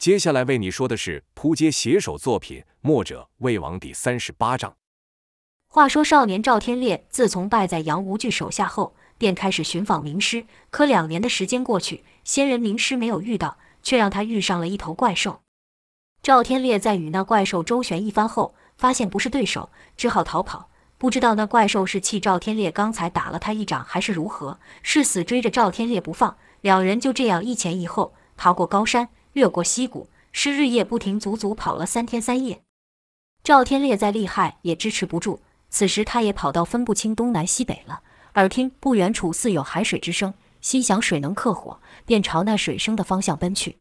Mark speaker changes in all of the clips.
Speaker 1: 接下来为你说的是扑街写手作品《墨者魏王》第三十八章。
Speaker 2: 话说少年赵天烈自从败在杨无惧手下后，便开始寻访名师。可两年的时间过去，仙人名师没有遇到，却让他遇上了一头怪兽。赵天烈在与那怪兽周旋一番后，发现不是对手，只好逃跑。不知道那怪兽是气赵天烈刚才打了他一掌，还是如何，是死追着赵天烈不放。两人就这样一前一后，逃过高山。越过溪谷，是日夜不停，足足跑了三天三夜。赵天烈再厉害也支持不住，此时他也跑到分不清东南西北了。耳听不远处似有海水之声，心想水能克火，便朝那水声的方向奔去。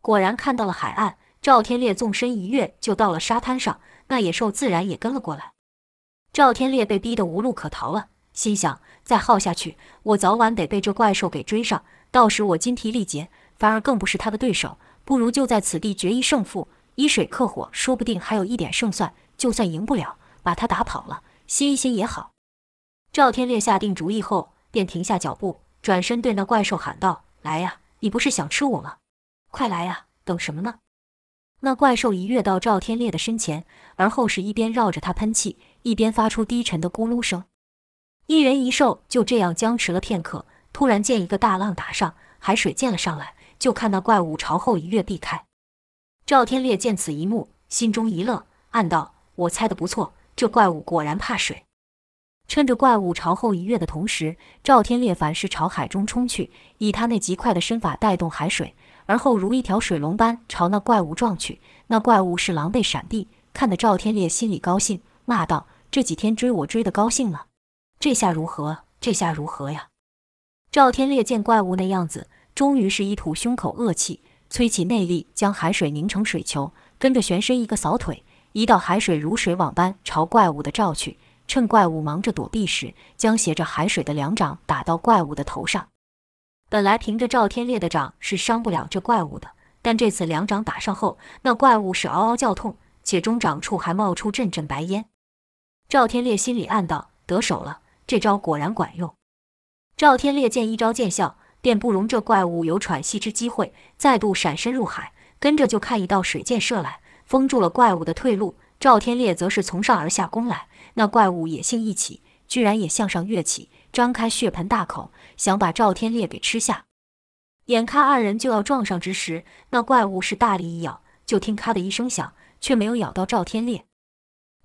Speaker 2: 果然看到了海岸，赵天烈纵身一跃就到了沙滩上，那野兽自然也跟了过来。赵天烈被逼得无路可逃了，心想再耗下去，我早晚得被这怪兽给追上，到时我筋疲力竭。反而更不是他的对手，不如就在此地决一胜负，以水克火，说不定还有一点胜算。就算赢不了，把他打跑了，歇一歇也好。赵天烈下定主意后，便停下脚步，转身对那怪兽喊道：“来呀，你不是想吃我吗？快来呀，等什么呢？”那怪兽一跃到赵天烈的身前，而后是一边绕着他喷气，一边发出低沉的咕噜声。一人一兽就这样僵持了片刻，突然见一个大浪打上，海水溅了上来。就看那怪物朝后一跃避开，赵天烈见此一幕，心中一乐，暗道：“我猜的不错，这怪物果然怕水。”趁着怪物朝后一跃的同时，赵天烈反是朝海中冲去，以他那极快的身法带动海水，而后如一条水龙般朝那怪物撞去。那怪物是狼狈闪避，看得赵天烈心里高兴，骂道：“这几天追我追得高兴了，这下如何？这下如何呀？”赵天烈见怪物那样子。终于是一吐胸口恶气，催起内力，将海水凝成水球，跟着旋身一个扫腿，一道海水如水网般朝怪物的照去。趁怪物忙着躲避时，将携着海水的两掌打到怪物的头上。本来凭着赵天烈的掌是伤不了这怪物的，但这次两掌打上后，那怪物是嗷嗷叫痛，且中掌处还冒出阵阵白烟。赵天烈心里暗道：得手了，这招果然管用。赵天烈见一招见效。便不容这怪物有喘息之机会，再度闪身入海，跟着就看一道水箭射来，封住了怪物的退路。赵天烈则是从上而下攻来，那怪物野性一起，居然也向上跃起，张开血盆大口，想把赵天烈给吃下。眼看二人就要撞上之时，那怪物是大力一咬，就听咔的一声响，却没有咬到赵天烈。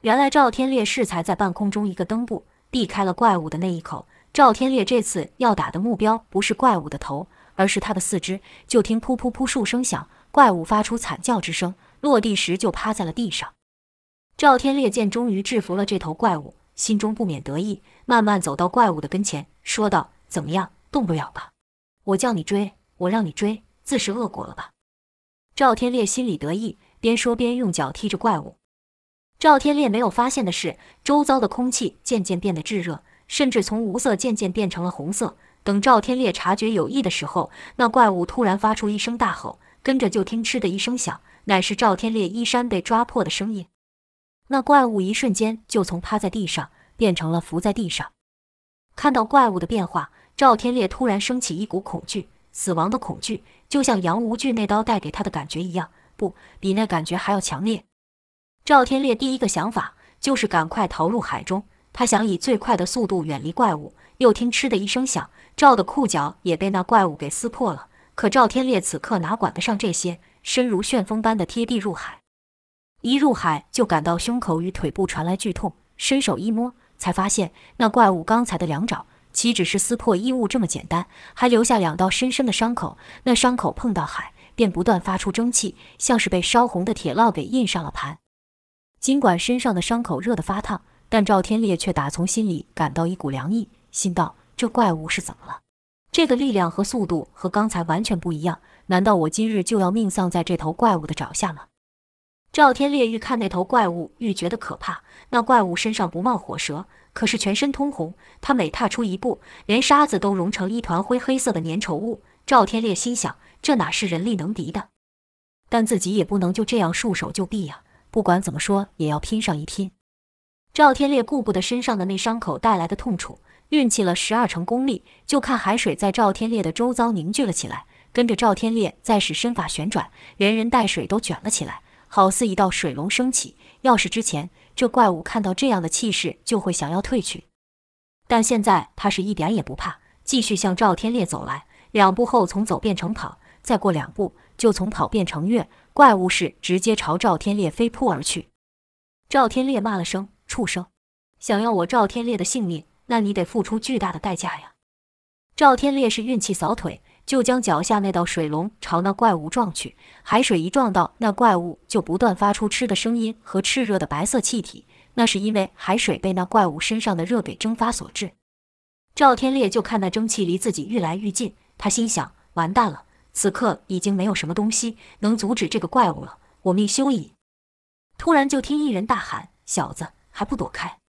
Speaker 2: 原来赵天烈适才在半空中一个蹬步，避开了怪物的那一口。赵天烈这次要打的目标不是怪物的头，而是他的四肢。就听噗噗噗数声响，怪物发出惨叫之声，落地时就趴在了地上。赵天烈见终于制服了这头怪物，心中不免得意，慢慢走到怪物的跟前，说道：“怎么样，动不了吧？我叫你追，我让你追，自食恶果了吧？”赵天烈心里得意，边说边用脚踢着怪物。赵天烈没有发现的是，周遭的空气渐渐变得炙热。甚至从无色渐渐变成了红色。等赵天烈察觉有异的时候，那怪物突然发出一声大吼，跟着就听“嗤”的一声响，乃是赵天烈衣衫被抓破的声音。那怪物一瞬间就从趴在地上变成了伏在地上。看到怪物的变化，赵天烈突然升起一股恐惧，死亡的恐惧，就像杨无惧那刀带给他的感觉一样，不，比那感觉还要强烈。赵天烈第一个想法就是赶快逃入海中。他想以最快的速度远离怪物，又听“嗤”的一声响，赵的裤脚也被那怪物给撕破了。可赵天烈此刻哪管得上这些，身如旋风般的贴地入海。一入海就感到胸口与腿部传来剧痛，伸手一摸，才发现那怪物刚才的两爪岂止是撕破衣物这么简单，还留下两道深深的伤口。那伤口碰到海，便不断发出蒸汽，像是被烧红的铁烙给印上了盘。尽管身上的伤口热得发烫。但赵天烈却打从心里感到一股凉意，心道：这怪物是怎么了？这个力量和速度和刚才完全不一样，难道我今日就要命丧在这头怪物的爪下吗？赵天烈愈看那头怪物愈觉得可怕。那怪物身上不冒火舌，可是全身通红。他每踏出一步，连沙子都融成一团灰黑色的粘稠物。赵天烈心想：这哪是人力能敌的？但自己也不能就这样束手就毙呀！不管怎么说，也要拼上一拼。赵天烈顾不得身上的那伤口带来的痛楚，运起了十二成功力，就看海水在赵天烈的周遭凝聚了起来。跟着赵天烈再使身法旋转，连人带水都卷了起来，好似一道水龙升起。要是之前这怪物看到这样的气势，就会想要退去，但现在他是一点也不怕，继续向赵天烈走来。两步后从走变成跑，再过两步就从跑变成跃，怪物是直接朝赵天烈飞扑而去。赵天烈骂了声“畜生”，想要我赵天烈的性命，那你得付出巨大的代价呀！赵天烈是运气扫腿，就将脚下那道水龙朝那怪物撞去。海水一撞到那怪物，就不断发出“嗤”的声音和炽热的白色气体，那是因为海水被那怪物身上的热给蒸发所致。赵天烈就看那蒸汽离自己愈来愈近，他心想：完蛋了，此刻已经没有什么东西能阻止这个怪物了，我命休矣！突然就听一人大喊：“小子，还不躲开！”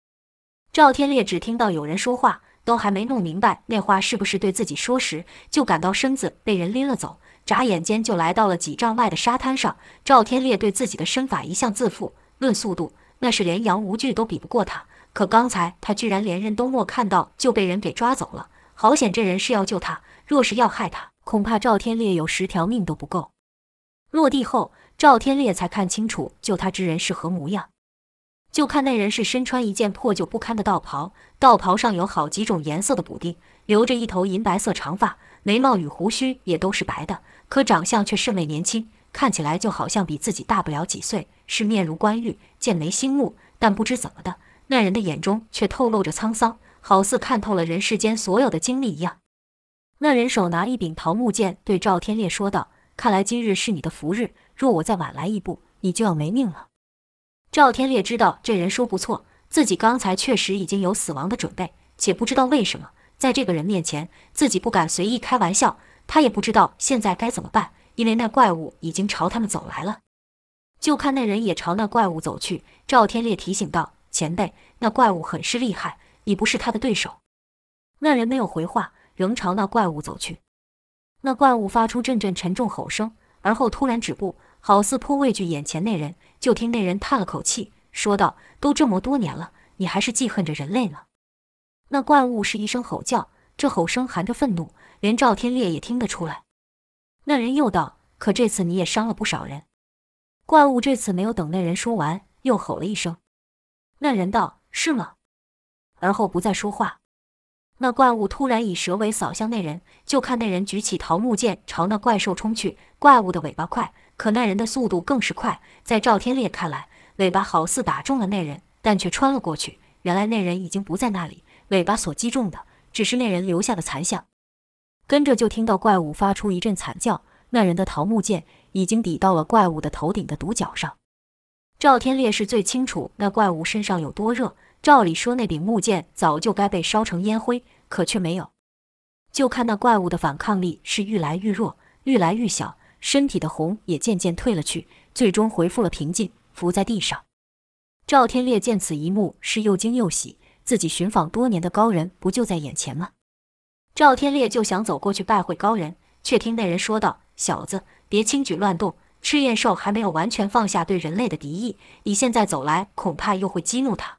Speaker 2: 赵天烈只听到有人说话，都还没弄明白那话是不是对自己说时，就感到身子被人拎了走，眨眼间就来到了几丈外的沙滩上。赵天烈对自己的身法一向自负，论速度那是连杨无惧都比不过他。可刚才他居然连人都没看到就被人给抓走了，好险这人是要救他，若是要害他，恐怕赵天烈有十条命都不够。落地后，赵天烈才看清楚救他之人是何模样。就看那人是身穿一件破旧不堪的道袍，道袍上有好几种颜色的补丁，留着一头银白色长发，眉毛与胡须也都是白的，可长相却甚为年轻，看起来就好像比自己大不了几岁，是面如冠玉，剑眉星目，但不知怎么的，那人的眼中却透露着沧桑，好似看透了人世间所有的经历一样。那人手拿一柄桃木剑，对赵天烈说道：“看来今日是你的福日，若我再晚来一步，你就要没命了。”赵天烈知道这人说不错，自己刚才确实已经有死亡的准备，且不知道为什么在这个人面前自己不敢随意开玩笑。他也不知道现在该怎么办，因为那怪物已经朝他们走来了。就看那人也朝那怪物走去，赵天烈提醒道：“前辈，那怪物很是厉害，你不是他的对手。”那人没有回话，仍朝那怪物走去。那怪物发出阵阵沉重吼声，而后突然止步。好似颇畏惧眼前那人，就听那人叹了口气，说道：“都这么多年了，你还是记恨着人类呢。”那怪物是一声吼叫，这吼声含着愤怒，连赵天烈也听得出来。那人又道：“可这次你也伤了不少人。”怪物这次没有等那人说完，又吼了一声。那人道：“是吗？”而后不再说话。那怪物突然以蛇尾扫向那人，就看那人举起桃木剑朝那怪兽冲去。怪物的尾巴快。可那人的速度更是快，在赵天烈看来，尾巴好似打中了那人，但却穿了过去。原来那人已经不在那里，尾巴所击中的只是那人留下的残像。跟着就听到怪物发出一阵惨叫，那人的桃木剑已经抵到了怪物的头顶的独角上。赵天烈是最清楚那怪物身上有多热，照理说那柄木剑早就该被烧成烟灰，可却没有。就看那怪物的反抗力是愈来愈弱，愈来愈小。身体的红也渐渐退了去，最终恢复了平静，伏在地上。赵天烈见此一幕，是又惊又喜。自己寻访多年的高人不就在眼前吗？赵天烈就想走过去拜会高人，却听那人说道：“小子，别轻举乱动。赤焰兽还没有完全放下对人类的敌意，你现在走来，恐怕又会激怒他。”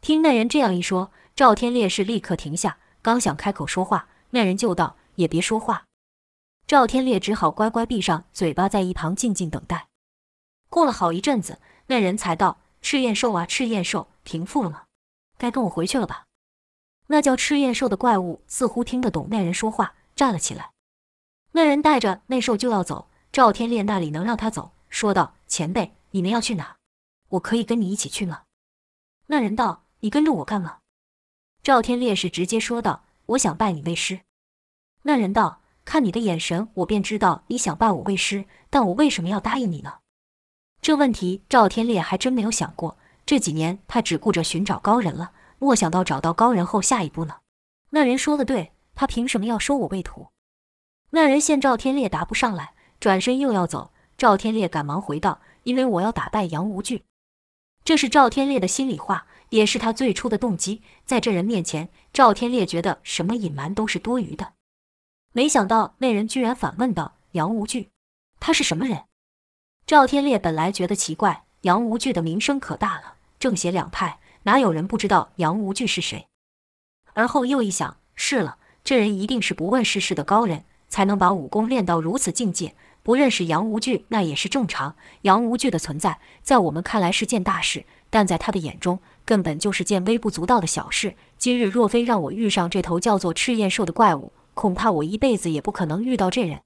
Speaker 2: 听那人这样一说，赵天烈是立刻停下，刚想开口说话，那人就道：“也别说话。”赵天烈只好乖乖闭上嘴巴，在一旁静静等待。过了好一阵子，那人才道：“赤焰兽啊，赤焰兽，平复了吗？该跟我回去了吧？”那叫赤焰兽的怪物似乎听得懂那人说话，站了起来。那人带着那兽就要走，赵天烈那里能让他走？说道：“前辈，你们要去哪？我可以跟你一起去吗？”那人道：“你跟着我干嘛？”赵天烈是直接说道：“我想拜你为师。”那人道。看你的眼神，我便知道你想拜我为师，但我为什么要答应你呢？这问题赵天烈还真没有想过。这几年他只顾着寻找高人了，莫想到找到高人后，下一步呢？那人说的对，他凭什么要收我为徒？那人见赵天烈答不上来，转身又要走。赵天烈赶忙回道：“因为我要打败杨无惧。”这是赵天烈的心里话，也是他最初的动机。在这人面前，赵天烈觉得什么隐瞒都是多余的。没想到那人居然反问道：“杨无惧，他是什么人？”赵天烈本来觉得奇怪，杨无惧的名声可大了，正邪两派哪有人不知道杨无惧是谁？而后又一想，是了，这人一定是不问世事的高人，才能把武功练到如此境界。不认识杨无惧，那也是正常。杨无惧的存在，在我们看来是件大事，但在他的眼中，根本就是件微不足道的小事。今日若非让我遇上这头叫做赤焰兽的怪物，恐怕我一辈子也不可能遇到这人。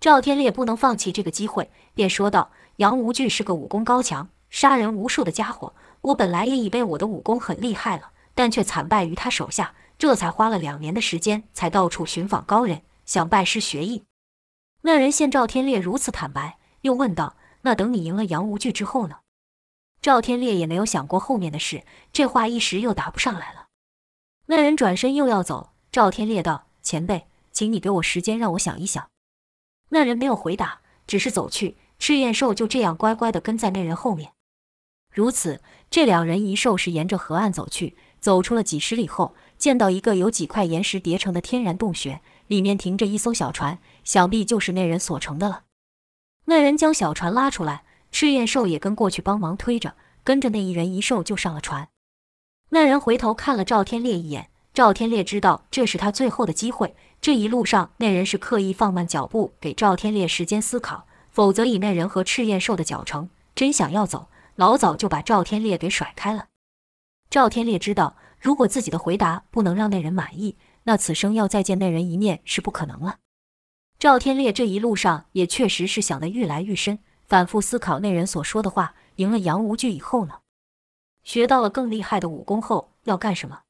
Speaker 2: 赵天烈不能放弃这个机会，便说道：“杨无惧是个武功高强、杀人无数的家伙。我本来也以为我的武功很厉害了，但却惨败于他手下，这才花了两年的时间，才到处寻访高人，想拜师学艺。”那人见赵天烈如此坦白，又问道：“那等你赢了杨无惧之后呢？”赵天烈也没有想过后面的事，这话一时又答不上来了。那人转身又要走，赵天烈道：“前辈，请你给我时间，让我想一想。”那人没有回答，只是走去。赤焰兽就这样乖乖地跟在那人后面。如此，这两人一兽是沿着河岸走去，走出了几十里后，见到一个由几块岩石叠成的天然洞穴，里面停着一艘小船，想必就是那人所乘的了。那人将小船拉出来，赤焰兽也跟过去帮忙推着，跟着那一人一兽就上了船。那人回头看了赵天烈一眼，赵天烈知道这是他最后的机会。这一路上，那人是刻意放慢脚步，给赵天烈时间思考，否则以那人和赤焰兽的脚程，真想要走，老早就把赵天烈给甩开了。赵天烈知道，如果自己的回答不能让那人满意，那此生要再见那人一面是不可能了。赵天烈这一路上也确实是想得愈来愈深，反复思考那人所说的话。赢了杨无惧以后呢？学到了更厉害的武功后要干什么？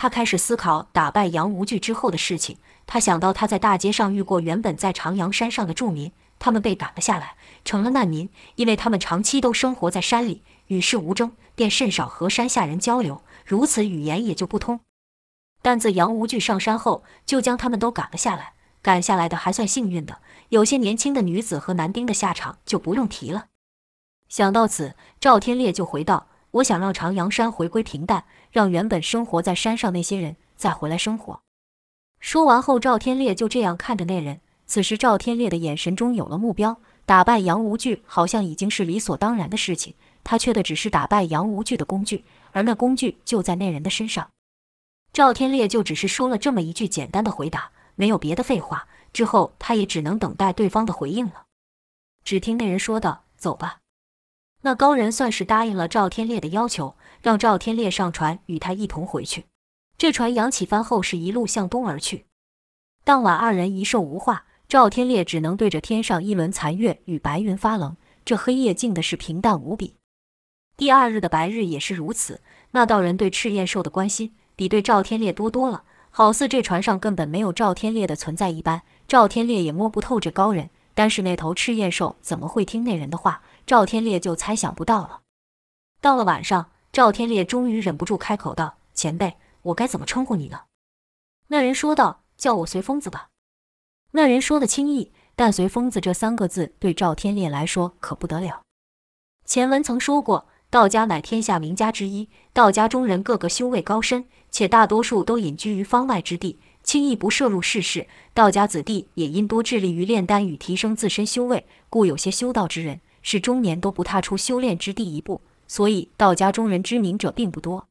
Speaker 2: 他开始思考打败杨无惧之后的事情。他想到他在大街上遇过原本在长阳山上的住民，他们被赶了下来，成了难民，因为他们长期都生活在山里，与世无争，便甚少和山下人交流，如此语言也就不通。但自杨无惧上山后，就将他们都赶了下来。赶下来的还算幸运的，有些年轻的女子和男丁的下场就不用提了。想到此，赵天烈就回道：“我想让长阳山回归平淡。”让原本生活在山上那些人再回来生活。说完后，赵天烈就这样看着那人。此时，赵天烈的眼神中有了目标，打败杨无惧好像已经是理所当然的事情。他缺的只是打败杨无惧的工具，而那工具就在那人的身上。赵天烈就只是说了这么一句简单的回答，没有别的废话。之后，他也只能等待对方的回应了。只听那人说道：“走吧。”那高人算是答应了赵天烈的要求。让赵天烈上船，与他一同回去。这船扬起帆后，是一路向东而去。当晚，二人一兽无话，赵天烈只能对着天上一轮残月与白云发愣。这黑夜静的是平淡无比。第二日的白日也是如此。那道人对赤焰兽的关心，比对赵天烈多多了，好似这船上根本没有赵天烈的存在一般。赵天烈也摸不透这高人，但是那头赤焰兽怎么会听那人的话？赵天烈就猜想不到了。到了晚上。赵天烈终于忍不住开口道：“前辈，我该怎么称呼你呢？”那人说道：“叫我随疯子吧。”那人说的轻易，但“随疯子”这三个字对赵天烈来说可不得了。前文曾说过，道家乃天下名家之一，道家中人个个修为高深，且大多数都隐居于方外之地，轻易不涉入世事。道家子弟也因多致力于炼丹与提升自身修为，故有些修道之人是终年都不踏出修炼之地一步。所以，道家中人知名者并不多，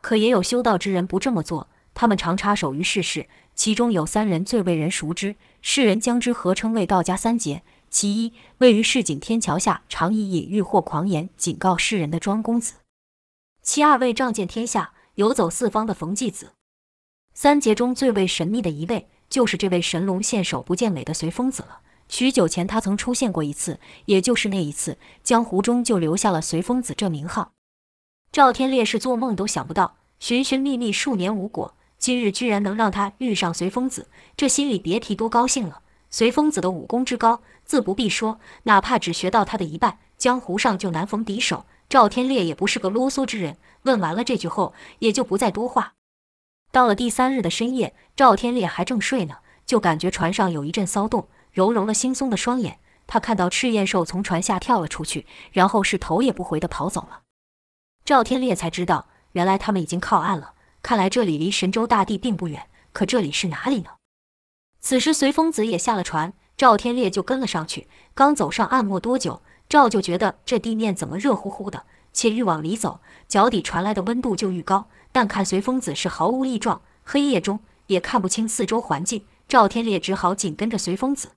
Speaker 2: 可也有修道之人不这么做。他们常插手于世事，其中有三人最为人熟知，世人将之合称为道家三杰。其一，位于市井天桥下，常以隐喻或狂言警告世人的庄公子；其二位，仗剑天下，游走四方的冯继子。三杰中最为神秘的一位，就是这位神龙现首不见尾的随风子了。许久前，他曾出现过一次，也就是那一次，江湖中就留下了“随风子”这名号。赵天烈是做梦都想不到，寻寻觅觅数年无果，今日居然能让他遇上随风子，这心里别提多高兴了。随风子的武功之高，自不必说，哪怕只学到他的一半，江湖上就难逢敌手。赵天烈也不是个啰嗦之人，问完了这句后，也就不再多话。到了第三日的深夜，赵天烈还正睡呢，就感觉船上有一阵骚动。揉揉了惺忪的双眼，他看到赤焰兽从船下跳了出去，然后是头也不回地跑走了。赵天烈才知道，原来他们已经靠岸了。看来这里离神州大地并不远，可这里是哪里呢？此时随风子也下了船，赵天烈就跟了上去。刚走上岸没多久，赵就觉得这地面怎么热乎乎的，且愈往里走，脚底传来的温度就愈高。但看随风子是毫无异状，黑夜中也看不清四周环境。赵天烈只好紧跟着随风子。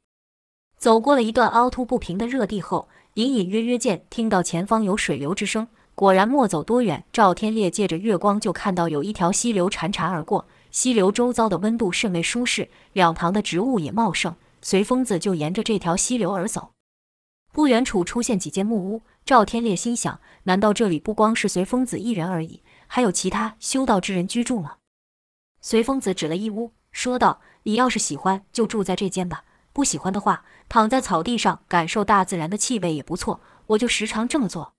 Speaker 2: 走过了一段凹凸不平的热地后，隐隐约约见听到前方有水流之声。果然，莫走多远，赵天烈借着月光就看到有一条溪流潺潺而过。溪流周遭的温度甚为舒适，两旁的植物也茂盛。随风子就沿着这条溪流而走。不远处出现几间木屋，赵天烈心想：难道这里不光是随风子一人而已，还有其他修道之人居住吗？随风子指了一屋，说道：“你要是喜欢，就住在这间吧；不喜欢的话，躺在草地上感受大自然的气味也不错。我就时常这么做。”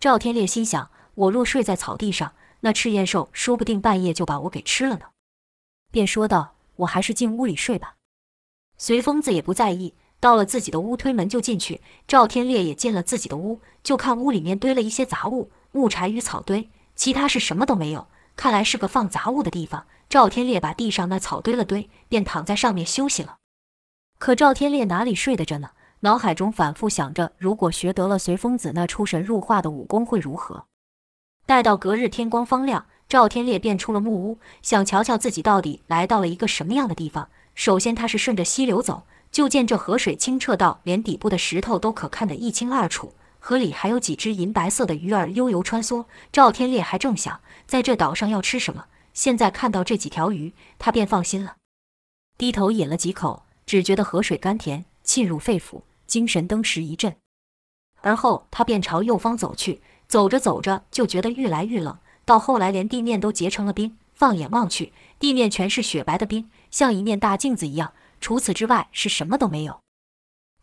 Speaker 2: 赵天烈心想：我若睡在草地上，那赤焰兽说不定半夜就把我给吃了呢。便说道：“我还是进屋里睡吧。”随风子也不在意，到了自己的屋，推门就进去。赵天烈也进了自己的屋，就看屋里面堆了一些杂物，木柴与草堆，其他是什么都没有。看来是个放杂物的地方。赵天烈把地上那草堆了堆，便躺在上面休息了。可赵天烈哪里睡得着呢？脑海中反复想着，如果学得了随风子那出神入化的武功会如何？待到隔日天光方亮，赵天烈便出了木屋，想瞧瞧自己到底来到了一个什么样的地方。首先，他是顺着溪流走，就见这河水清澈到连底部的石头都可看得一清二楚，河里还有几只银白色的鱼儿悠游穿梭。赵天烈还正想在这岛上要吃什么，现在看到这几条鱼，他便放心了。低头饮了几口，只觉得河水甘甜，沁入肺腑。精神登时一振，而后他便朝右方走去。走着走着，就觉得愈来愈冷，到后来连地面都结成了冰。放眼望去，地面全是雪白的冰，像一面大镜子一样。除此之外，是什么都没有。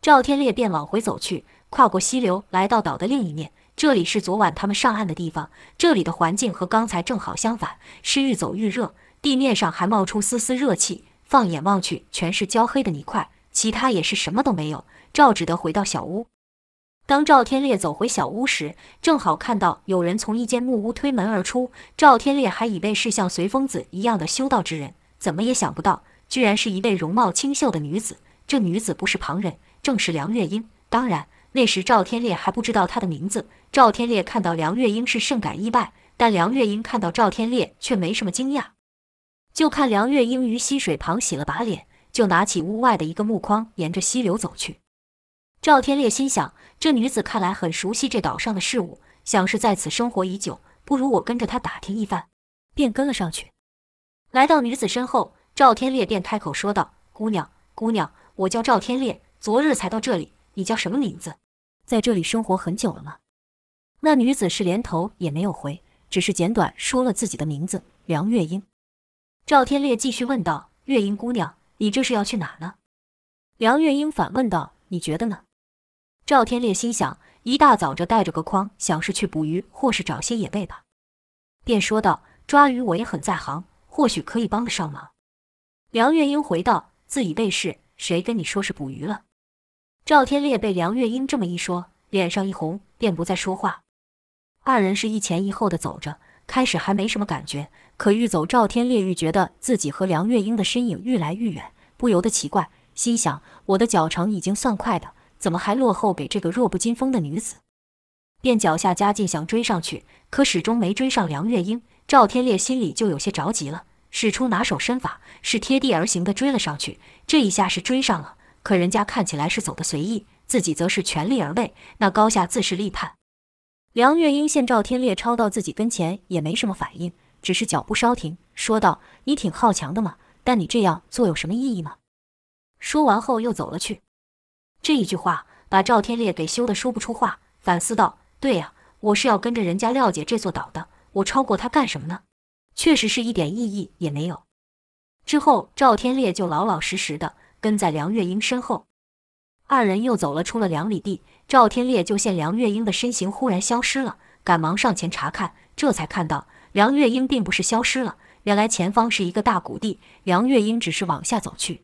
Speaker 2: 赵天烈便往回走去，跨过溪流，来到岛的另一面。这里是昨晚他们上岸的地方。这里的环境和刚才正好相反，是愈走愈热，地面上还冒出丝丝热气。放眼望去，全是焦黑的泥块，其他也是什么都没有。赵只得回到小屋。当赵天烈走回小屋时，正好看到有人从一间木屋推门而出。赵天烈还以为是像随风子一样的修道之人，怎么也想不到，居然是一位容貌清秀的女子。这女子不是旁人，正是梁月英。当然，那时赵天烈还不知道她的名字。赵天烈看到梁月英是甚感意外，但梁月英看到赵天烈却没什么惊讶。就看梁月英于溪水旁洗了把脸，就拿起屋外的一个木筐，沿着溪流走去。赵天烈心想，这女子看来很熟悉这岛上的事物，想是在此生活已久，不如我跟着她打听一番，便跟了上去。来到女子身后，赵天烈便开口说道：“姑娘，姑娘，我叫赵天烈，昨日才到这里，你叫什么名字？在这里生活很久了吗？”那女子是连头也没有回，只是简短说了自己的名字梁月英。赵天烈继续问道：“月英姑娘，你这是要去哪呢？”梁月英反问道：“你觉得呢？”赵天烈心想：一大早着带着个筐，想是去捕鱼，或是找些野味吧，便说道：“抓鱼我也很在行，或许可以帮得上忙。”梁月英回道：“自以为是，谁跟你说是捕鱼了？”赵天烈被梁月英这么一说，脸上一红，便不再说话。二人是一前一后的走着，开始还没什么感觉，可愈走，赵天烈愈觉得自己和梁月英的身影愈来愈远，不由得奇怪，心想：我的脚程已经算快的。怎么还落后给这个弱不禁风的女子？便脚下加劲想追上去，可始终没追上梁月英。赵天烈心里就有些着急了，使出拿手身法，是贴地而行的追了上去。这一下是追上了，可人家看起来是走得随意，自己则是全力而为，那高下自是立判。梁月英见赵天烈超到自己跟前，也没什么反应，只是脚步稍停，说道：“你挺好强的嘛，但你这样做有什么意义吗？”说完后又走了去。这一句话把赵天烈给羞得说不出话，反思道：“对呀，我是要跟着人家廖姐这座岛的，我超过她干什么呢？确实是一点意义也没有。”之后，赵天烈就老老实实的跟在梁月英身后。二人又走了出了两里地，赵天烈就见梁月英的身形忽然消失了，赶忙上前查看，这才看到梁月英并不是消失了，原来前方是一个大谷地，梁月英只是往下走去。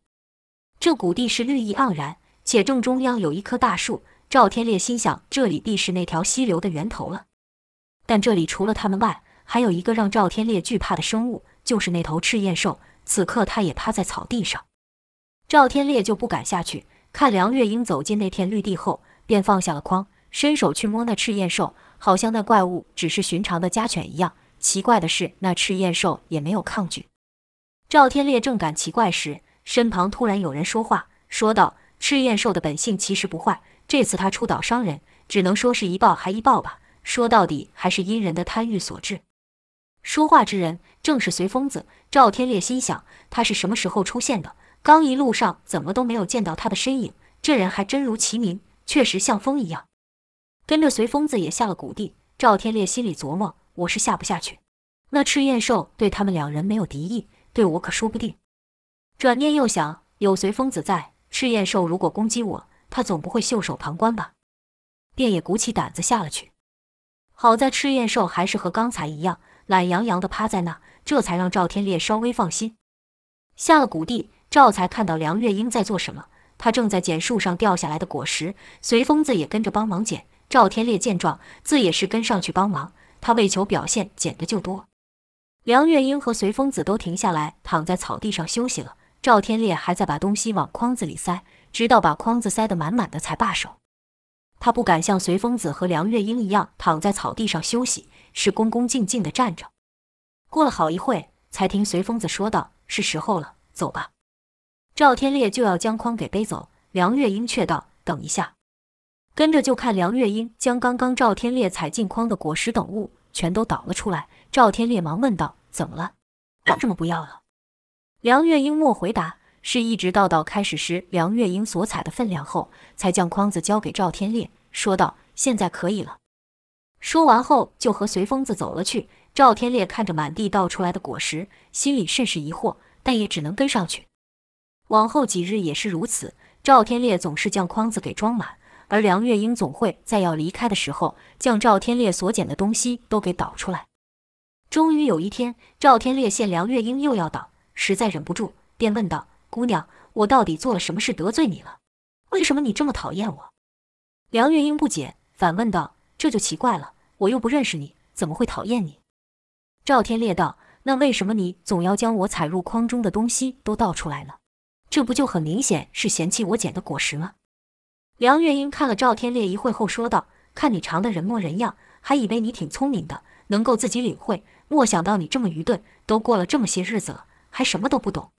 Speaker 2: 这谷地是绿意盎然。且正中央有一棵大树，赵天烈心想，这里必是那条溪流的源头了。但这里除了他们外，还有一个让赵天烈惧怕的生物，就是那头赤焰兽。此刻，他也趴在草地上。赵天烈就不敢下去。看梁月英走进那片绿地后，便放下了筐，伸手去摸那赤焰兽，好像那怪物只是寻常的家犬一样。奇怪的是，那赤焰兽也没有抗拒。赵天烈正感奇怪时，身旁突然有人说话，说道：“赤焰兽的本性其实不坏，这次他出岛伤人，只能说是一报还一报吧。说到底，还是因人的贪欲所致。”说话之人正是随风子。赵天烈心想：他是什么时候出现的？刚一路上怎么都没有见到他的身影？这人还真如其名，确实像风一样。跟着随疯子也下了谷地。赵天烈心里琢磨：我是下不下去。那赤焰兽对他们两人没有敌意，对我可说不定。转念又想，有随疯子在，赤焰兽如果攻击我，他总不会袖手旁观吧？便也鼓起胆子下了去。好在赤焰兽还是和刚才一样。懒洋洋地趴在那，这才让赵天烈稍微放心。下了谷地，赵才看到梁月英在做什么。他正在捡树上掉下来的果实，随风子也跟着帮忙捡。赵天烈见状，自也是跟上去帮忙。他为求表现，捡的就多。梁月英和随风子都停下来，躺在草地上休息了。赵天烈还在把东西往筐子里塞，直到把筐子塞得满满的才罢手。他不敢像随风子和梁月英一样躺在草地上休息。是恭恭敬敬地站着，过了好一会，才听随风子说道：“是时候了，走吧。”赵天烈就要将筐给背走，梁月英却道：“等一下。”跟着就看梁月英将刚刚赵天烈踩进筐的果实等物全都倒了出来。赵天烈忙问道：“怎么了？为什么不要了？”梁月英莫回答，是一直倒到开始时梁月英所踩的分量后，才将筐子交给赵天烈，说道：“现在可以了。”说完后，就和随疯子走了去。赵天烈看着满地倒出来的果实，心里甚是疑惑，但也只能跟上去。往后几日也是如此，赵天烈总是将筐子给装满，而梁月英总会在要离开的时候，将赵天烈所捡的东西都给倒出来。终于有一天，赵天烈见梁月英又要倒，实在忍不住，便问道：“姑娘，我到底做了什么事得罪你了？为什么你这么讨厌我？”梁月英不解，反问道。这就奇怪了，我又不认识你，怎么会讨厌你？赵天烈道：“那为什么你总要将我踩入筐中的东西都倒出来呢？这不就很明显是嫌弃我捡的果实吗？”梁月英看了赵天烈一会后说道：“看你长得人模人样，还以为你挺聪明的，能够自己领会，没想到你这么愚钝，都过了这么些日子了，还什么都不懂。”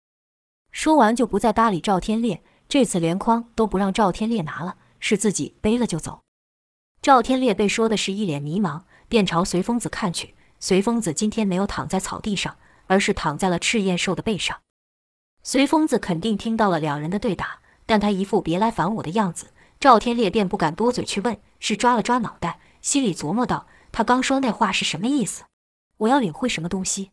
Speaker 2: 说完就不再搭理赵天烈，这次连筐都不让赵天烈拿了，是自己背了就走。赵天烈被说的是一脸迷茫，便朝随疯子看去。随疯子今天没有躺在草地上，而是躺在了赤焰兽的背上。随疯子肯定听到了两人的对打，但他一副别来烦我的样子，赵天烈便不敢多嘴去问，是抓了抓脑袋，心里琢磨道：他刚说那话是什么意思？我要领会什么东西？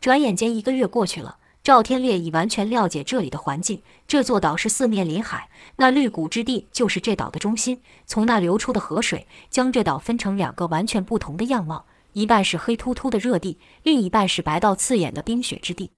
Speaker 2: 转眼间一个月过去了。赵天烈已完全了解这里的环境。这座岛是四面临海，那绿谷之地就是这岛的中心。从那流出的河水，将这岛分成两个完全不同的样貌：一半是黑秃秃的热地，另一半是白到刺眼的冰雪之地。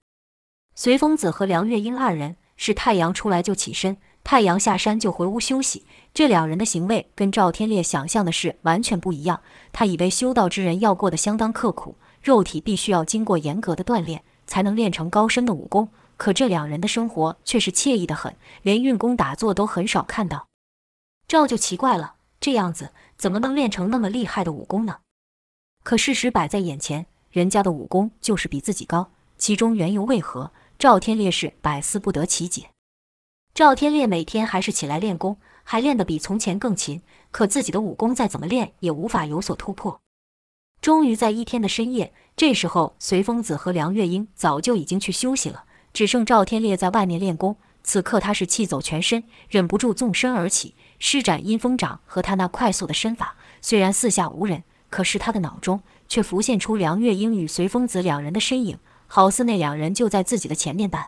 Speaker 2: 随风子和梁月英二人是太阳出来就起身，太阳下山就回屋休息。这两人的行为跟赵天烈想象的是完全不一样。他以为修道之人要过得相当刻苦，肉体必须要经过严格的锻炼。才能练成高深的武功，可这两人的生活却是惬意得很，连运功打坐都很少看到。赵就奇怪了，这样子怎么能练成那么厉害的武功呢？可事实摆在眼前，人家的武功就是比自己高，其中缘由为何？赵天烈是百思不得其解。赵天烈每天还是起来练功，还练得比从前更勤，可自己的武功再怎么练也无法有所突破。终于在一天的深夜，这时候随风子和梁月英早就已经去休息了，只剩赵天烈在外面练功。此刻他是气走全身，忍不住纵身而起，施展阴风掌和他那快速的身法。虽然四下无人，可是他的脑中却浮现出梁月英与随风子两人的身影，好似那两人就在自己的前面般。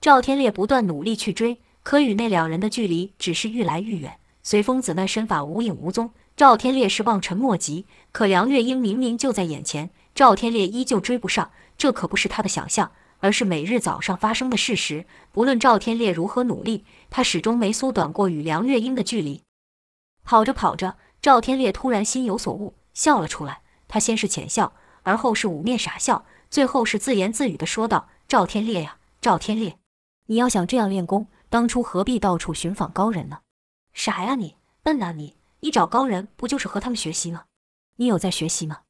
Speaker 2: 赵天烈不断努力去追，可与那两人的距离只是愈来愈远。随风子那身法无影无踪。赵天烈是望尘莫及，可梁月英明明就在眼前，赵天烈依旧追不上。这可不是他的想象，而是每日早上发生的事实。不论赵天烈如何努力，他始终没缩短过与梁月英的距离。跑着跑着，赵天烈突然心有所悟，笑了出来。他先是浅笑，而后是捂面傻笑，最后是自言自语地说道：“赵天烈呀，赵天烈，你要想这样练功，当初何必到处寻访高人呢？傻呀你，笨呐你！”一找高人，不就是和他们学习吗？你有在学习吗？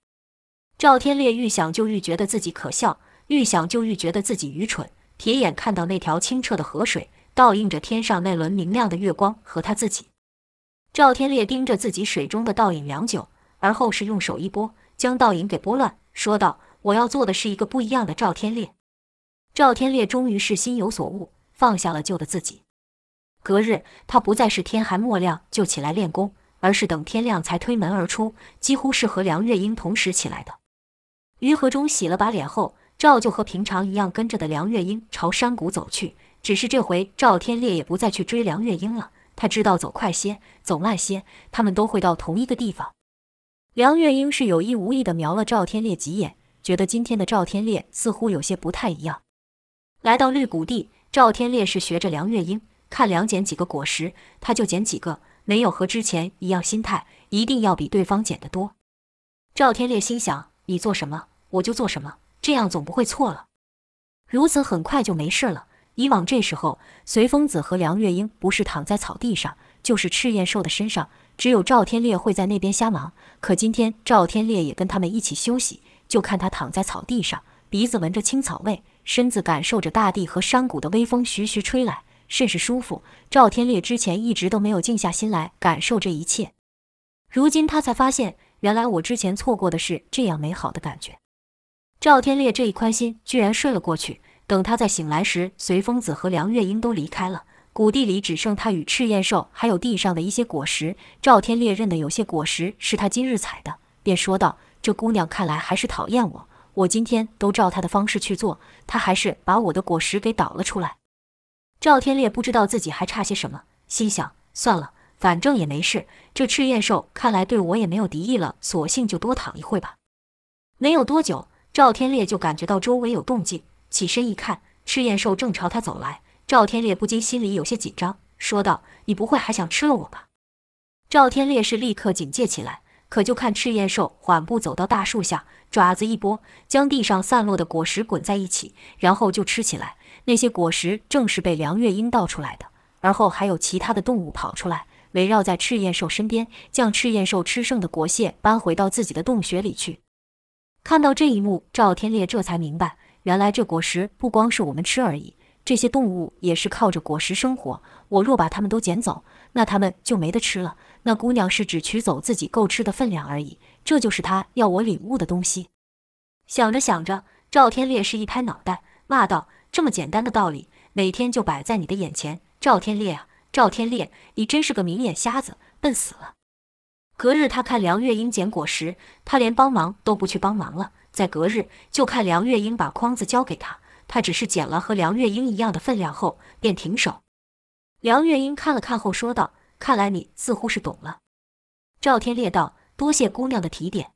Speaker 2: 赵天烈愈想就愈觉得自己可笑，愈想就愈觉得自己愚蠢。铁眼看到那条清澈的河水，倒映着天上那轮明亮的月光和他自己。赵天烈盯着自己水中的倒影良久，而后是用手一拨，将倒影给拨乱，说道：“我要做的是一个不一样的赵天烈。”赵天烈终于是心有所悟，放下了旧的自己。隔日，他不再是天还没亮就起来练功，而是等天亮才推门而出，几乎是和梁月英同时起来的。于和中洗了把脸后，赵就和平常一样跟着的梁月英朝山谷走去。只是这回赵天烈也不再去追梁月英了，他知道走快些，走慢些，他们都会到同一个地方。梁月英是有意无意地瞄了赵天烈几眼，觉得今天的赵天烈似乎有些不太一样。来到绿谷地，赵天烈是学着梁月英，看梁捡几个果实，他就捡几个，没有和之前一样心态，一定要比对方捡得多。赵天烈心想：你做什么，我就做什么，这样总不会错了。如此很快就没事了。以往这时候，随风子和梁月英不是躺在草地上，就是赤焰兽的身上，只有赵天烈会在那边瞎忙。可今天赵天烈也跟他们一起休息，就看他躺在草地上，鼻子闻着青草味。身子感受着大地和山谷的微风徐徐吹来，甚是舒服。赵天烈之前一直都没有静下心来感受这一切，如今他才发现，原来我之前错过的是这样美好的感觉。赵天烈这一宽心，居然睡了过去。等他再醒来时，随风子和梁月英都离开了，谷地里只剩他与赤焰兽，还有地上的一些果实。赵天烈认得有些果实是他今日采的，便说道：“这姑娘看来还是讨厌我。”我今天都照他的方式去做，他还是把我的果实给倒了出来。赵天烈不知道自己还差些什么，心想：算了，反正也没事。这赤焰兽看来对我也没有敌意了，索性就多躺一会吧。没有多久，赵天烈就感觉到周围有动静，起身一看，赤焰兽正朝他走来。赵天烈不禁心里有些紧张，说道：“你不会还想吃了我吧？”赵天烈是立刻警戒起来。可就看赤焰兽缓步走到大树下，爪子一拨，将地上散落的果实滚在一起，然后就吃起来。那些果实正是被梁月英倒出来的。而后还有其他的动物跑出来，围绕在赤焰兽身边，将赤焰兽吃剩的果屑搬回到自己的洞穴里去。看到这一幕，赵天烈这才明白，原来这果实不光是我们吃而已，这些动物也是靠着果实生活。我若把它们都捡走，那它们就没得吃了。那姑娘是只取走自己够吃的分量而已，这就是她要我领悟的东西。想着想着，赵天烈是一拍脑袋，骂道：“这么简单的道理，每天就摆在你的眼前，赵天烈啊，赵天烈，你真是个明眼瞎子，笨死了！”隔日，他看梁月英捡果实，他连帮忙都不去帮忙了。在隔日，就看梁月英把筐子交给他，他只是捡了和梁月英一样的分量后，便停手。梁月英看了看后，说道。看来你似乎是懂了，赵天烈道：“多谢姑娘的提点。”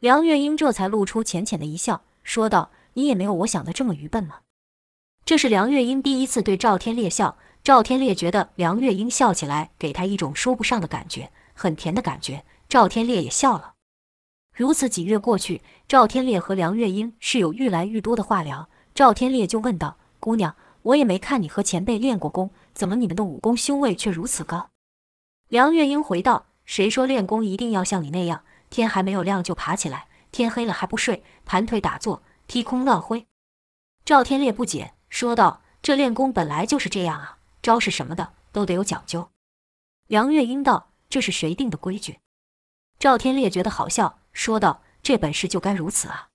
Speaker 2: 梁月英这才露出浅浅的一笑，说道：“你也没有我想的这么愚笨嘛。”这是梁月英第一次对赵天烈笑，赵天烈觉得梁月英笑起来给他一种说不上的感觉，很甜的感觉。赵天烈也笑了。如此几月过去，赵天烈和梁月英是有愈来愈多的话聊。赵天烈就问道：“姑娘，我也没看你和前辈练过功，怎么你们的武功修为却如此高？”梁月英回道：“谁说练功一定要像你那样，天还没有亮就爬起来，天黑了还不睡，盘腿打坐，踢空乱挥？”赵天烈不解，说道：“这练功本来就是这样啊，招式什么的都得有讲究。”梁月英道：“这是谁定的规矩？”赵天烈觉得好笑，说道：“这本事就该如此啊，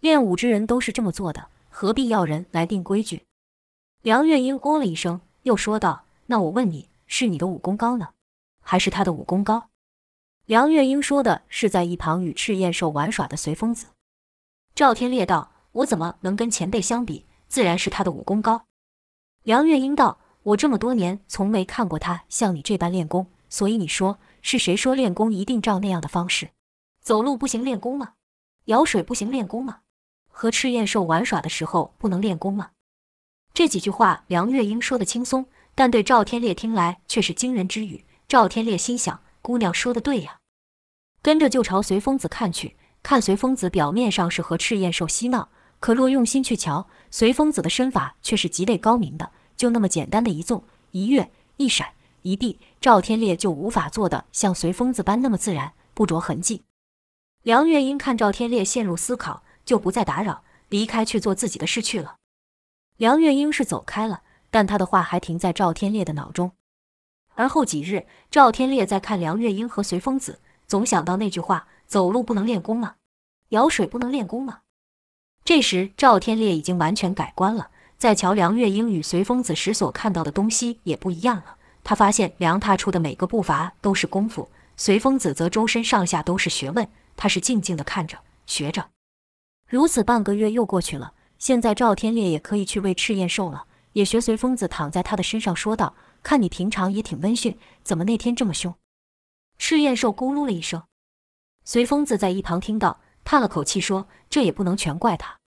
Speaker 2: 练武之人都是这么做的，何必要人来定规矩？”梁月英哦了一声，又说道：“那我问你，是你的武功高呢？”还是他的武功高？梁月英说的是在一旁与赤焰兽玩耍的随风子。赵天烈道：“我怎么能跟前辈相比？自然是他的武功高。”梁月英道：“我这么多年从没看过他像你这般练功，所以你说是谁说练功一定照那样的方式？走路不行练功吗？舀水不行练功吗？和赤焰兽玩耍的时候不能练功吗？”这几句话梁月英说的轻松，但对赵天烈听来却是惊人之语。赵天烈心想：“姑娘说的对呀。”跟着就朝随风子看去，看随风子表面上是和赤焰兽嬉闹，可若用心去瞧，随风子的身法却是极为高明的。就那么简单的一纵、一跃、一闪、一避，赵天烈就无法做得像随风子般那么自然，不着痕迹。梁月英看赵天烈陷入思考，就不再打扰，离开去做自己的事去了。梁月英是走开了，但他的话还停在赵天烈的脑中。而后几日，赵天烈在看梁月英和随风子，总想到那句话：“走路不能练功吗？舀水不能练功吗？”这时，赵天烈已经完全改观了，在瞧梁月英与随风子时所看到的东西也不一样了。他发现梁踏出的每个步伐都是功夫，随风子则周身上下都是学问。他是静静地看着，学着。如此半个月又过去了，现在赵天烈也可以去喂赤焰兽了，也学随风子躺在他的身上说道。看你平常也挺温驯，怎么那天这么凶？赤焰兽咕噜了一声，随风子在一旁听到，叹了口气说：“这也不能全怪他。”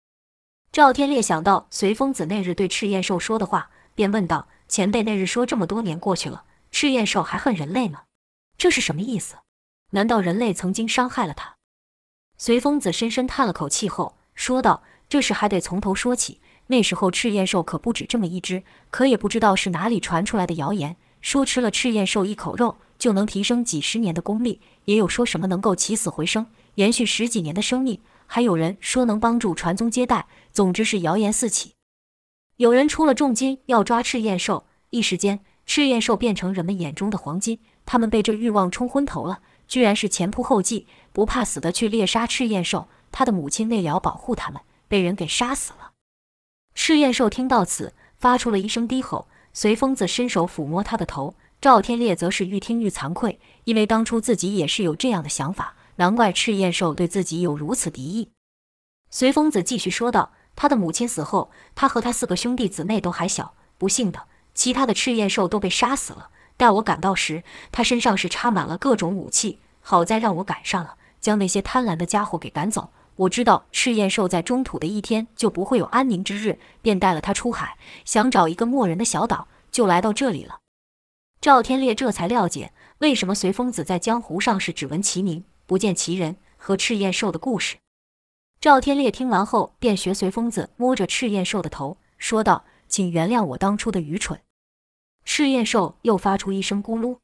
Speaker 2: 赵天烈想到随风子那日对赤焰兽说的话，便问道：“前辈那日说这么多年过去了，赤焰兽还恨人类吗？这是什么意思？难道人类曾经伤害了他？”随风子深深叹了口气后说道：“这事还得从头说起。”那时候赤焰兽可不止这么一只，可也不知道是哪里传出来的谣言，说吃了赤焰兽一口肉就能提升几十年的功力，也有说什么能够起死回生，延续十几年的生命，还有人说能帮助传宗接代。总之是谣言四起。有人出了重金要抓赤焰兽，一时间赤焰兽变成人们眼中的黄金，他们被这欲望冲昏头了，居然是前仆后继，不怕死的去猎杀赤焰兽。他的母亲为了保护他们，被人给杀死了。赤焰兽听到此，发出了一声低吼。随风子伸手抚摸他的头，赵天烈则是愈听愈惭愧，因为当初自己也是有这样的想法，难怪赤焰兽对自己有如此敌意。随风子继续说道：“他的母亲死后，他和他四个兄弟姊妹都还小，不幸的，其他的赤焰兽都被杀死了。待我赶到时，他身上是插满了各种武器，好在让我赶上了，将那些贪婪的家伙给赶走。”我知道赤焰兽在中土的一天就不会有安宁之日，便带了他出海，想找一个没人的小岛，就来到这里了。赵天烈这才了解为什么随风子在江湖上是只闻其名不见其人和赤焰兽的故事。赵天烈听完后，便学随风子摸着赤焰兽的头，说道：“请原谅我当初的愚蠢。”赤焰兽又发出一声咕噜。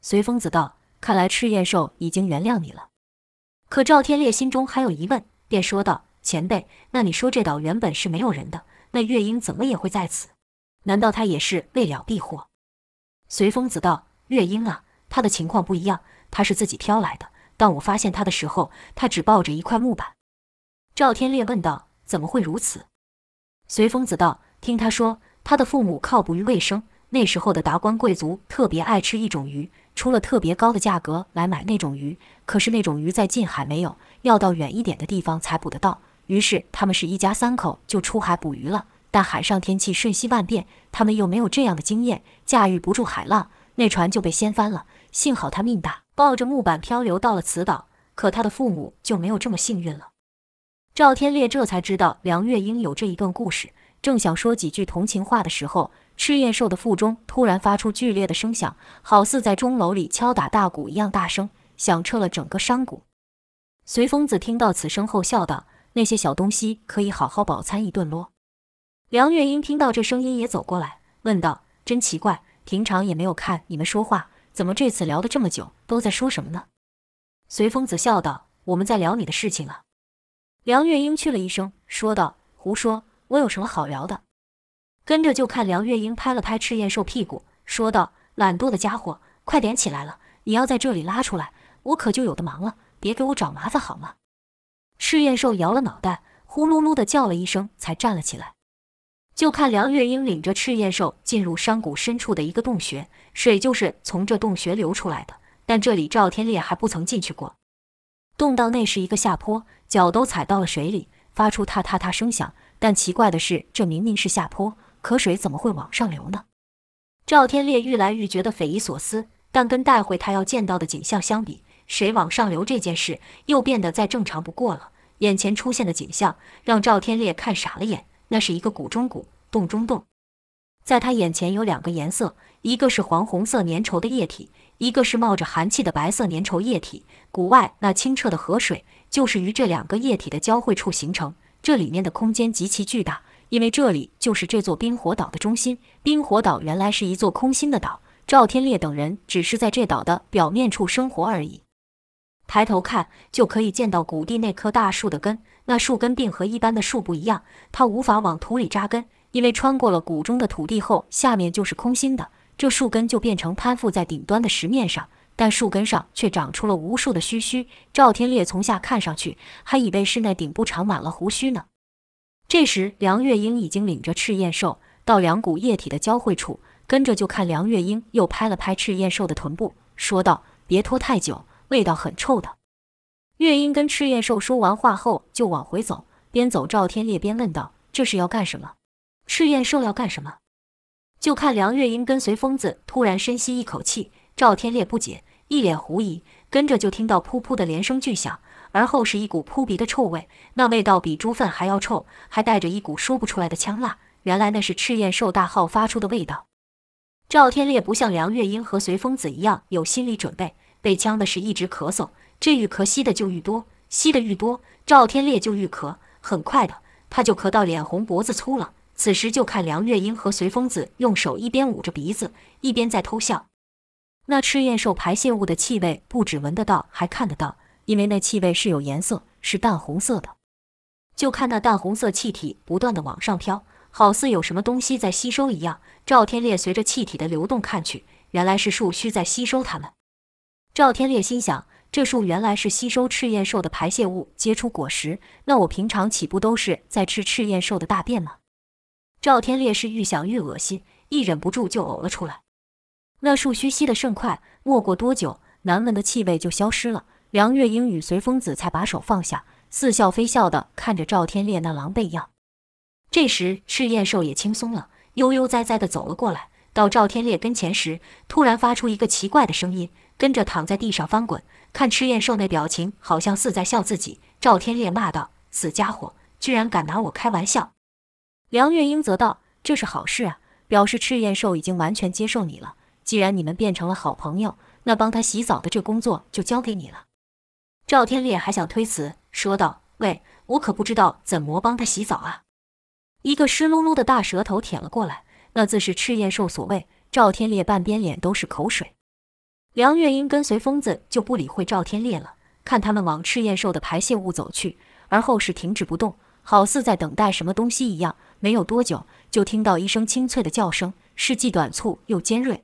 Speaker 2: 随风子道：“看来赤焰兽已经原谅你了。”可赵天烈心中还有疑问，便说道：“前辈，那你说这岛原本是没有人的，那月英怎么也会在此？难道他也是为了避祸？”随风子道：“月英啊，他的情况不一样，他是自己飘来的。当我发现他的时候，他只抱着一块木板。”赵天烈问道：“怎么会如此？”随风子道：“听他说，他的父母靠捕鱼为生，那时候的达官贵族特别爱吃一种鱼。”出了特别高的价格来买那种鱼，可是那种鱼在近海没有，要到远一点的地方才捕得到。于是他们是一家三口就出海捕鱼了。但海上天气瞬息万变，他们又没有这样的经验，驾驭不住海浪，那船就被掀翻了。幸好他命大，抱着木板漂流到了此岛。可他的父母就没有这么幸运了。赵天烈这才知道梁月英有这一段故事，正想说几句同情话的时候。赤焰兽的腹中突然发出剧烈的声响，好似在钟楼里敲打大鼓一样大声，响彻了整个山谷。随风子听到此声后笑道：“那些小东西可以好好饱餐一顿咯。”梁月英听到这声音也走过来，问道：“真奇怪，平常也没有看你们说话，怎么这次聊得这么久，都在说什么呢？”随风子笑道：“我们在聊你的事情啊。”梁月英去了一声，说道：“胡说，我有什么好聊的？”跟着就看梁月英拍了拍赤焰兽屁股，说道：“懒惰的家伙，快点起来了！你要在这里拉出来，我可就有的忙了。别给我找麻烦好吗？”赤焰兽摇了脑袋，呼噜噜的叫了一声，才站了起来。就看梁月英领着赤焰兽进入山谷深处的一个洞穴，水就是从这洞穴流出来的。但这里赵天烈还不曾进去过。洞道内是一个下坡，脚都踩到了水里，发出踏踏踏声响。但奇怪的是，这明明是下坡。可水怎么会往上流呢？赵天烈愈来愈觉得匪夷所思，但跟待会他要见到的景象相比，水往上流这件事又变得再正常不过了。眼前出现的景象让赵天烈看傻了眼，那是一个谷中谷，洞中洞，在他眼前有两个颜色，一个是黄红色粘稠的液体，一个是冒着寒气的白色粘稠液体。谷外那清澈的河水就是于这两个液体的交汇处形成，这里面的空间极其巨大。因为这里就是这座冰火岛的中心，冰火岛原来是一座空心的岛，赵天烈等人只是在这岛的表面处生活而已。抬头看就可以见到谷地那棵大树的根，那树根并和一般的树不一样，它无法往土里扎根，因为穿过了谷中的土地后，下面就是空心的，这树根就变成攀附在顶端的石面上，但树根上却长出了无数的须须。赵天烈从下看上去，还以为是那顶部长满了胡须呢。这时，梁月英已经领着赤焰兽到两股液体的交汇处，跟着就看梁月英又拍了拍赤焰兽的臀部，说道：“别拖太久，味道很臭的。”月英跟赤焰兽说完话后，就往回走，边走赵天烈边问道：“这是要干什么？赤焰兽要干什么？”就看梁月英跟随疯子突然深吸一口气，赵天烈不解，一脸狐疑，跟着就听到噗噗的连声巨响。而后是一股扑鼻的臭味，那味道比猪粪还要臭，还带着一股说不出来的呛辣。原来那是赤焰兽大号发出的味道。赵天烈不像梁月英和随风子一样有心理准备，被呛的是一直咳嗽，这愈咳吸的就愈多，吸的愈多，赵天烈就愈咳。很快的，他就咳到脸红脖子粗了。此时就看梁月英和随风子用手一边捂着鼻子，一边在偷笑。那赤焰兽排泄物的气味，不止闻得到，还看得到。因为那气味是有颜色，是淡红色的。就看那淡红色气体不断地往上飘，好似有什么东西在吸收一样。赵天烈随着气体的流动看去，原来是树须在吸收它们。赵天烈心想：这树原来是吸收赤焰兽的排泄物，结出果实。那我平常岂不都是在吃赤焰兽的大便吗？赵天烈是愈想愈恶心，一忍不住就呕了出来。那树须吸得甚快，没过多久，难闻的气味就消失了。梁月英与随风子才把手放下，似笑非笑地看着赵天烈那狼狈样。这时，赤焰兽也轻松了，悠悠哉哉地走了过来。到赵天烈跟前时，突然发出一个奇怪的声音，跟着躺在地上翻滚。看赤焰兽那表情，好像似在笑自己。赵天烈骂道：“死家伙，居然敢拿我开玩笑！”梁月英则道：“这是好事啊，表示赤焰兽已经完全接受你了。既然你们变成了好朋友，那帮他洗澡的这工作就交给你了。”赵天烈还想推辞，说道：“喂，我可不知道怎么帮他洗澡啊！”一个湿漉漉的大舌头舔了过来，那自是赤焰兽所为。赵天烈半边脸都是口水。梁月英跟随疯子就不理会赵天烈了，看他们往赤焰兽的排泄物走去，而后是停止不动，好似在等待什么东西一样。没有多久，就听到一声清脆的叫声，是既短促又尖锐。